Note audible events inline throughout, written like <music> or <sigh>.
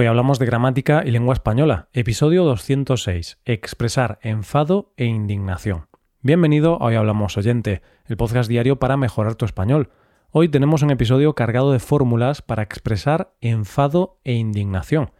Hoy hablamos de gramática y lengua española, episodio 206, expresar enfado e indignación. Bienvenido a Hoy Hablamos Oyente, el podcast diario para mejorar tu español. Hoy tenemos un episodio cargado de fórmulas para expresar enfado e indignación.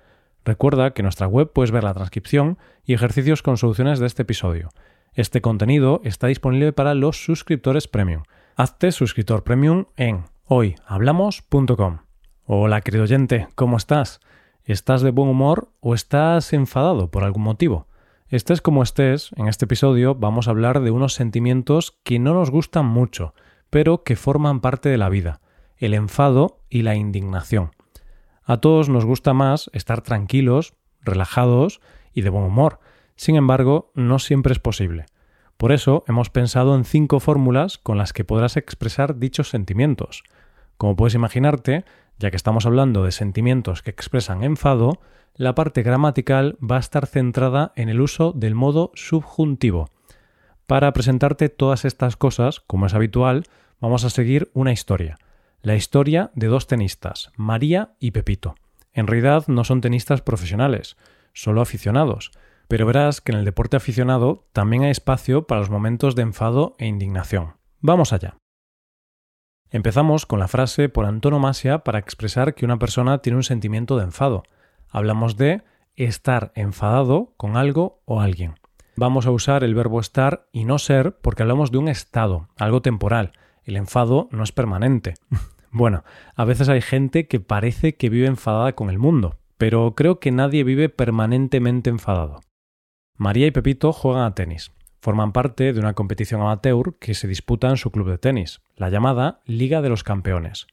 Recuerda que en nuestra web puedes ver la transcripción y ejercicios con soluciones de este episodio. Este contenido está disponible para los suscriptores premium. Hazte suscriptor premium en hoyhablamos.com. Hola querido oyente, ¿cómo estás? ¿Estás de buen humor o estás enfadado por algún motivo? Estés como estés, en este episodio vamos a hablar de unos sentimientos que no nos gustan mucho, pero que forman parte de la vida, el enfado y la indignación. A todos nos gusta más estar tranquilos, relajados y de buen humor. Sin embargo, no siempre es posible. Por eso hemos pensado en cinco fórmulas con las que podrás expresar dichos sentimientos. Como puedes imaginarte, ya que estamos hablando de sentimientos que expresan enfado, la parte gramatical va a estar centrada en el uso del modo subjuntivo. Para presentarte todas estas cosas, como es habitual, vamos a seguir una historia. La historia de dos tenistas, María y Pepito. En realidad no son tenistas profesionales, solo aficionados, pero verás que en el deporte aficionado también hay espacio para los momentos de enfado e indignación. Vamos allá. Empezamos con la frase por antonomasia para expresar que una persona tiene un sentimiento de enfado. Hablamos de estar enfadado con algo o alguien. Vamos a usar el verbo estar y no ser porque hablamos de un estado, algo temporal. El enfado no es permanente. <laughs> bueno, a veces hay gente que parece que vive enfadada con el mundo, pero creo que nadie vive permanentemente enfadado. María y Pepito juegan a tenis. Forman parte de una competición amateur que se disputa en su club de tenis, la llamada Liga de los Campeones.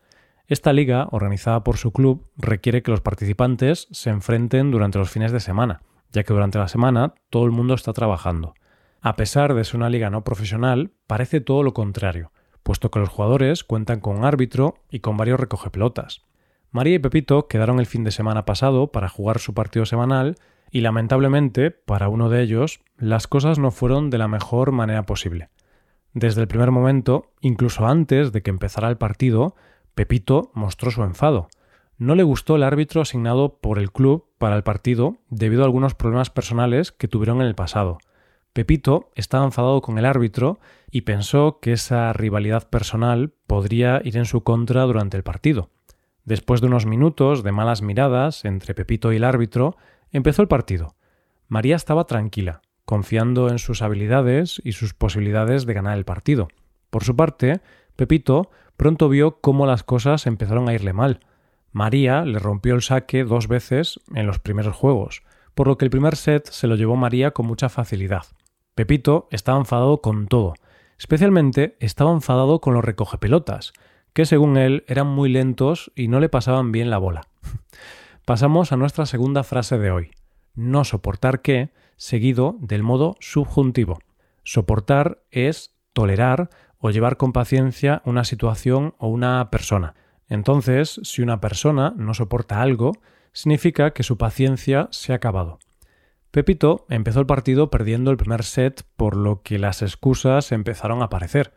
Esta liga, organizada por su club, requiere que los participantes se enfrenten durante los fines de semana, ya que durante la semana todo el mundo está trabajando. A pesar de ser una liga no profesional, parece todo lo contrario puesto que los jugadores cuentan con un árbitro y con varios recogepelotas. María y Pepito quedaron el fin de semana pasado para jugar su partido semanal y lamentablemente, para uno de ellos, las cosas no fueron de la mejor manera posible. Desde el primer momento, incluso antes de que empezara el partido, Pepito mostró su enfado. No le gustó el árbitro asignado por el club para el partido debido a algunos problemas personales que tuvieron en el pasado. Pepito estaba enfadado con el árbitro y pensó que esa rivalidad personal podría ir en su contra durante el partido. Después de unos minutos de malas miradas entre Pepito y el árbitro, empezó el partido. María estaba tranquila, confiando en sus habilidades y sus posibilidades de ganar el partido. Por su parte, Pepito pronto vio cómo las cosas empezaron a irle mal. María le rompió el saque dos veces en los primeros juegos, por lo que el primer set se lo llevó María con mucha facilidad. Pepito estaba enfadado con todo. Especialmente estaba enfadado con los recogepelotas, que según él eran muy lentos y no le pasaban bien la bola. <laughs> Pasamos a nuestra segunda frase de hoy. No soportar qué, seguido del modo subjuntivo. Soportar es tolerar o llevar con paciencia una situación o una persona. Entonces, si una persona no soporta algo, significa que su paciencia se ha acabado. Pepito empezó el partido perdiendo el primer set, por lo que las excusas empezaron a aparecer.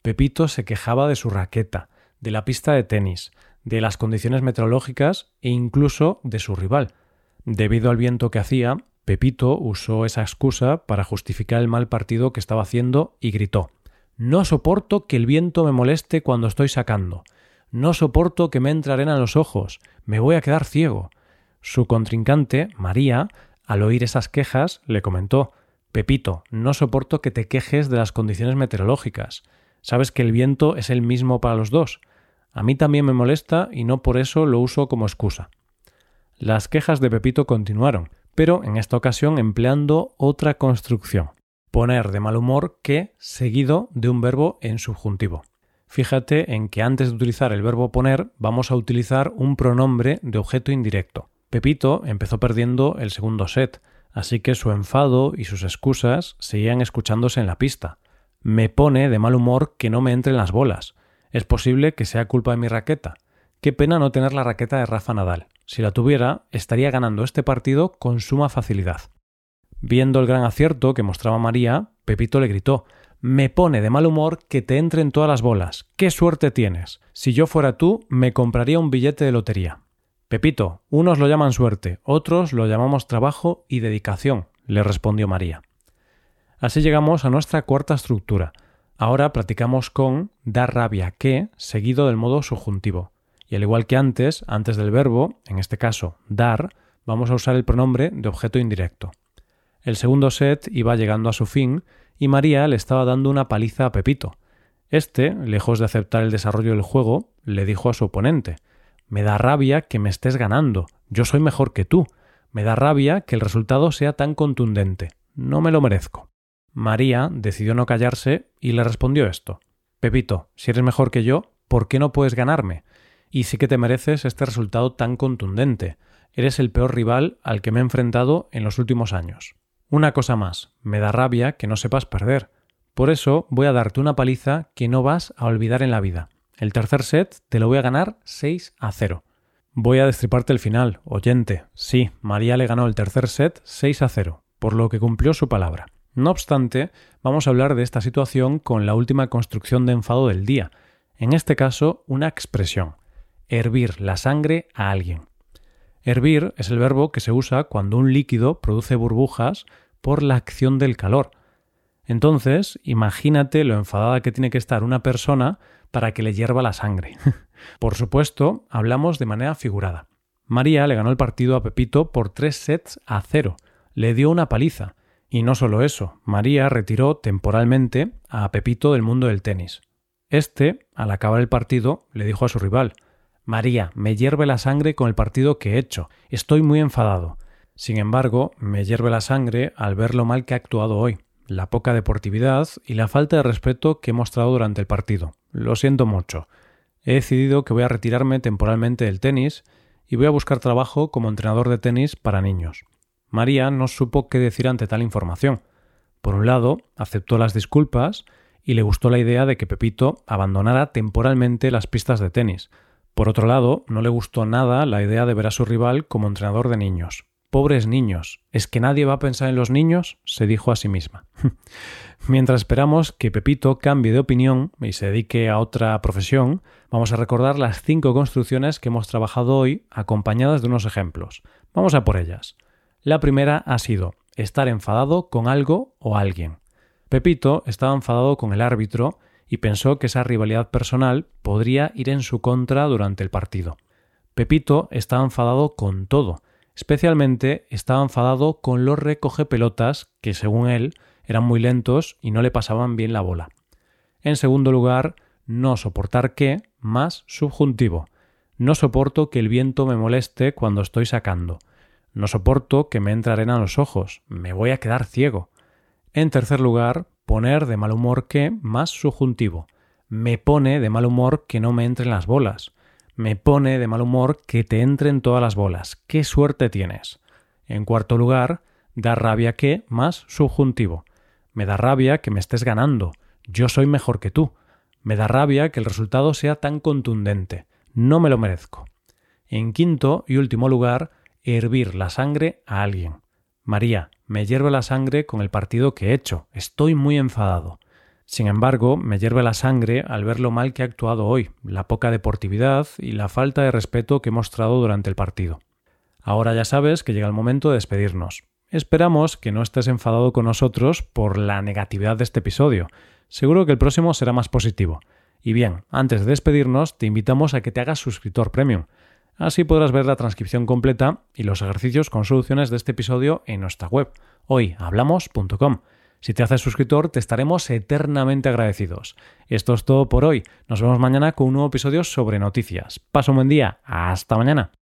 Pepito se quejaba de su raqueta, de la pista de tenis, de las condiciones meteorológicas e incluso de su rival. Debido al viento que hacía, Pepito usó esa excusa para justificar el mal partido que estaba haciendo y gritó No soporto que el viento me moleste cuando estoy sacando. No soporto que me entre arena en los ojos. Me voy a quedar ciego. Su contrincante, María, al oír esas quejas, le comentó Pepito, no soporto que te quejes de las condiciones meteorológicas. Sabes que el viento es el mismo para los dos. A mí también me molesta y no por eso lo uso como excusa. Las quejas de Pepito continuaron, pero en esta ocasión empleando otra construcción. Poner de mal humor que seguido de un verbo en subjuntivo. Fíjate en que antes de utilizar el verbo poner vamos a utilizar un pronombre de objeto indirecto. Pepito empezó perdiendo el segundo set, así que su enfado y sus excusas seguían escuchándose en la pista. Me pone de mal humor que no me entren las bolas. Es posible que sea culpa de mi raqueta. Qué pena no tener la raqueta de Rafa Nadal. Si la tuviera, estaría ganando este partido con suma facilidad. Viendo el gran acierto que mostraba María, Pepito le gritó Me pone de mal humor que te entren todas las bolas. ¡Qué suerte tienes! Si yo fuera tú, me compraría un billete de lotería. Pepito, unos lo llaman suerte, otros lo llamamos trabajo y dedicación, le respondió María. Así llegamos a nuestra cuarta estructura. Ahora practicamos con dar rabia que seguido del modo subjuntivo. Y al igual que antes, antes del verbo, en este caso dar, vamos a usar el pronombre de objeto indirecto. El segundo set iba llegando a su fin y María le estaba dando una paliza a Pepito. Este, lejos de aceptar el desarrollo del juego, le dijo a su oponente Me da rabia que me estés ganando. Yo soy mejor que tú. Me da rabia que el resultado sea tan contundente. No me lo merezco. María decidió no callarse y le respondió esto. Pepito, si eres mejor que yo, ¿por qué no puedes ganarme? Y sí que te mereces este resultado tan contundente. Eres el peor rival al que me he enfrentado en los últimos años. Una cosa más, me da rabia que no sepas perder. Por eso voy a darte una paliza que no vas a olvidar en la vida. El tercer set te lo voy a ganar 6 a 0. Voy a destriparte el final, oyente. Sí, María le ganó el tercer set 6 a 0, por lo que cumplió su palabra. No obstante, vamos a hablar de esta situación con la última construcción de enfado del día. En este caso, una expresión. Hervir la sangre a alguien. Hervir es el verbo que se usa cuando un líquido produce burbujas por la acción del calor. Entonces, imagínate lo enfadada que tiene que estar una persona para que le hierva la sangre. <laughs> por supuesto, hablamos de manera figurada. María le ganó el partido a Pepito por tres sets a cero. Le dio una paliza. Y no solo eso, María retiró temporalmente a Pepito del mundo del tenis. Este, al acabar el partido, le dijo a su rival María, me hierve la sangre con el partido que he hecho. Estoy muy enfadado. Sin embargo, me hierve la sangre al ver lo mal que ha actuado hoy, la poca deportividad y la falta de respeto que he mostrado durante el partido. Lo siento mucho. He decidido que voy a retirarme temporalmente del tenis y voy a buscar trabajo como entrenador de tenis para niños. María no supo qué decir ante tal información. Por un lado, aceptó las disculpas y le gustó la idea de que Pepito abandonara temporalmente las pistas de tenis, por otro lado, no le gustó nada la idea de ver a su rival como entrenador de niños. Pobres niños. ¿Es que nadie va a pensar en los niños? se dijo a sí misma. <laughs> Mientras esperamos que Pepito cambie de opinión y se dedique a otra profesión, vamos a recordar las cinco construcciones que hemos trabajado hoy acompañadas de unos ejemplos. Vamos a por ellas. La primera ha sido estar enfadado con algo o alguien. Pepito estaba enfadado con el árbitro y pensó que esa rivalidad personal podría ir en su contra durante el partido. Pepito estaba enfadado con todo, especialmente estaba enfadado con los recogepelotas que, según él, eran muy lentos y no le pasaban bien la bola. En segundo lugar, no soportar qué más subjuntivo. No soporto que el viento me moleste cuando estoy sacando. No soporto que me entre arena en los ojos. Me voy a quedar ciego. En tercer lugar, poner de mal humor que más subjuntivo. Me pone de mal humor que no me entren las bolas. Me pone de mal humor que te entren todas las bolas. ¡Qué suerte tienes! En cuarto lugar, da rabia que más subjuntivo. Me da rabia que me estés ganando. Yo soy mejor que tú. Me da rabia que el resultado sea tan contundente. No me lo merezco. En quinto y último lugar, hervir la sangre a alguien. María, me hierve la sangre con el partido que he hecho. Estoy muy enfadado. Sin embargo, me hierve la sangre al ver lo mal que he actuado hoy, la poca deportividad y la falta de respeto que he mostrado durante el partido. Ahora ya sabes que llega el momento de despedirnos. Esperamos que no estés enfadado con nosotros por la negatividad de este episodio. Seguro que el próximo será más positivo. Y bien, antes de despedirnos, te invitamos a que te hagas suscriptor premium. Así podrás ver la transcripción completa y los ejercicios con soluciones de este episodio en nuestra web, hoyhablamos.com. Si te haces suscriptor, te estaremos eternamente agradecidos. Esto es todo por hoy. Nos vemos mañana con un nuevo episodio sobre noticias. Paso un buen día. Hasta mañana.